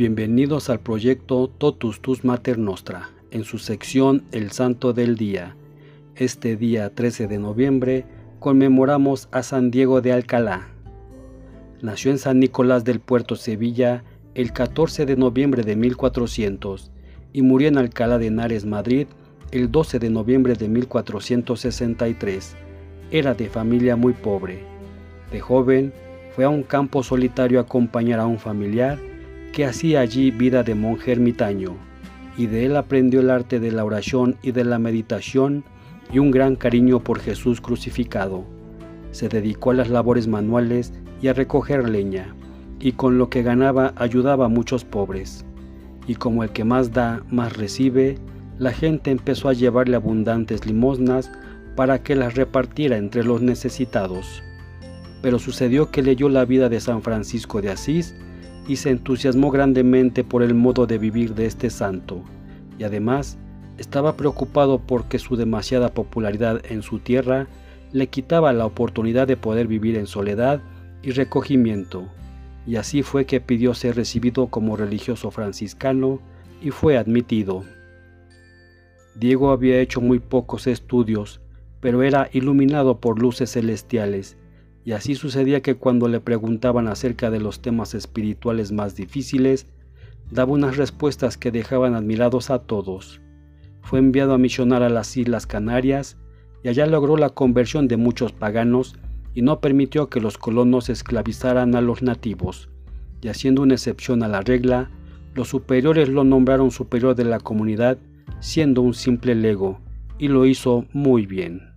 Bienvenidos al proyecto Totus Tus Mater Nostra, en su sección El Santo del Día. Este día 13 de noviembre conmemoramos a San Diego de Alcalá. Nació en San Nicolás del Puerto Sevilla el 14 de noviembre de 1400 y murió en Alcalá de Henares, Madrid, el 12 de noviembre de 1463. Era de familia muy pobre. De joven, fue a un campo solitario a acompañar a un familiar que hacía allí vida de monje ermitaño, y de él aprendió el arte de la oración y de la meditación y un gran cariño por Jesús crucificado. Se dedicó a las labores manuales y a recoger leña, y con lo que ganaba ayudaba a muchos pobres. Y como el que más da, más recibe, la gente empezó a llevarle abundantes limosnas para que las repartiera entre los necesitados. Pero sucedió que leyó la vida de San Francisco de Asís y se entusiasmó grandemente por el modo de vivir de este santo, y además estaba preocupado porque su demasiada popularidad en su tierra le quitaba la oportunidad de poder vivir en soledad y recogimiento, y así fue que pidió ser recibido como religioso franciscano y fue admitido. Diego había hecho muy pocos estudios, pero era iluminado por luces celestiales, y así sucedía que cuando le preguntaban acerca de los temas espirituales más difíciles, daba unas respuestas que dejaban admirados a todos. Fue enviado a misionar a las Islas Canarias y allá logró la conversión de muchos paganos y no permitió que los colonos esclavizaran a los nativos, y haciendo una excepción a la regla, los superiores lo nombraron superior de la comunidad, siendo un simple lego, y lo hizo muy bien.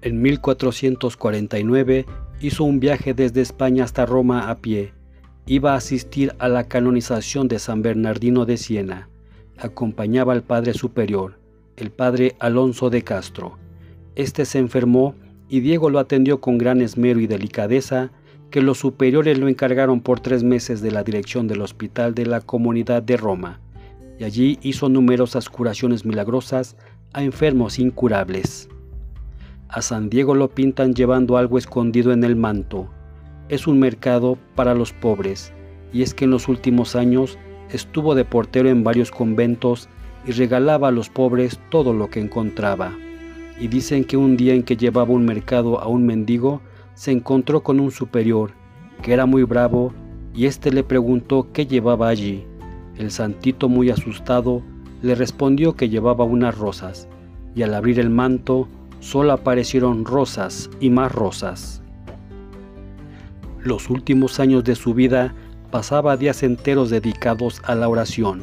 En 1449 hizo un viaje desde España hasta Roma a pie. Iba a asistir a la canonización de San Bernardino de Siena. Acompañaba al Padre Superior, el Padre Alonso de Castro. Este se enfermó y Diego lo atendió con gran esmero y delicadeza, que los superiores lo encargaron por tres meses de la dirección del hospital de la comunidad de Roma, y allí hizo numerosas curaciones milagrosas a enfermos incurables. A San Diego lo pintan llevando algo escondido en el manto. Es un mercado para los pobres, y es que en los últimos años estuvo de portero en varios conventos y regalaba a los pobres todo lo que encontraba. Y dicen que un día en que llevaba un mercado a un mendigo, se encontró con un superior, que era muy bravo, y éste le preguntó qué llevaba allí. El santito, muy asustado, le respondió que llevaba unas rosas, y al abrir el manto, solo aparecieron rosas y más rosas. Los últimos años de su vida pasaba días enteros dedicados a la oración.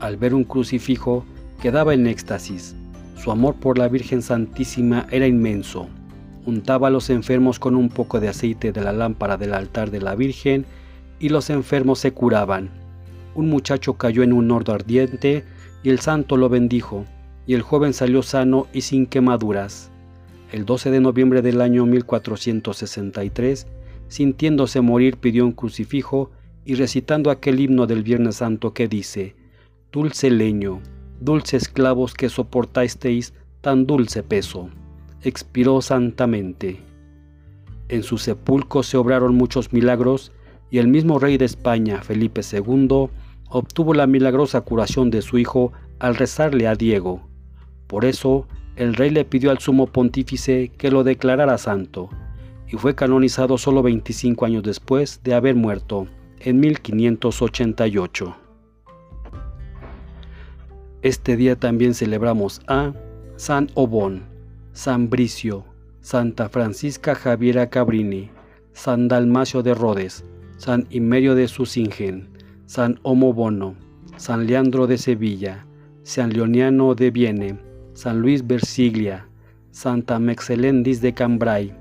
Al ver un crucifijo, quedaba en éxtasis. Su amor por la Virgen Santísima era inmenso. Untaba a los enfermos con un poco de aceite de la lámpara del altar de la Virgen y los enfermos se curaban. Un muchacho cayó en un horno ardiente y el santo lo bendijo y el joven salió sano y sin quemaduras. El 12 de noviembre del año 1463, sintiéndose morir, pidió un crucifijo y recitando aquel himno del Viernes Santo que dice, Dulce leño, dulce esclavos que soportasteis tan dulce peso, expiró santamente. En su sepulcro se obraron muchos milagros y el mismo rey de España, Felipe II, obtuvo la milagrosa curación de su hijo al rezarle a Diego. Por eso, el rey le pidió al sumo pontífice que lo declarara santo, y fue canonizado solo 25 años después de haber muerto, en 1588. Este día también celebramos a San Obón, San Bricio, Santa Francisca Javiera Cabrini, San Dalmacio de Rodes, San Imerio de Susingen, San Bono, San Leandro de Sevilla, San Leoniano de Viene, San Luis Versiglia, Santa Mexelendis de Cambrai,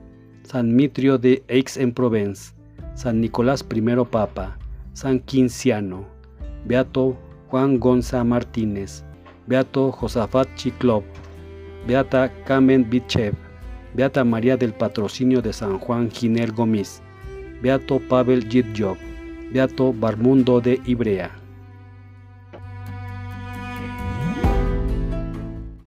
San Mitrio de Aix-en-Provence, San Nicolás I Papa, San Quinciano, Beato Juan Gonza Martínez, Beato Josafat Chiclop, Beata Kamen Bitchev, Beata María del Patrocinio de San Juan Ginel Gómez, Beato Pavel Jitjov, Beato Barmundo de Ibrea.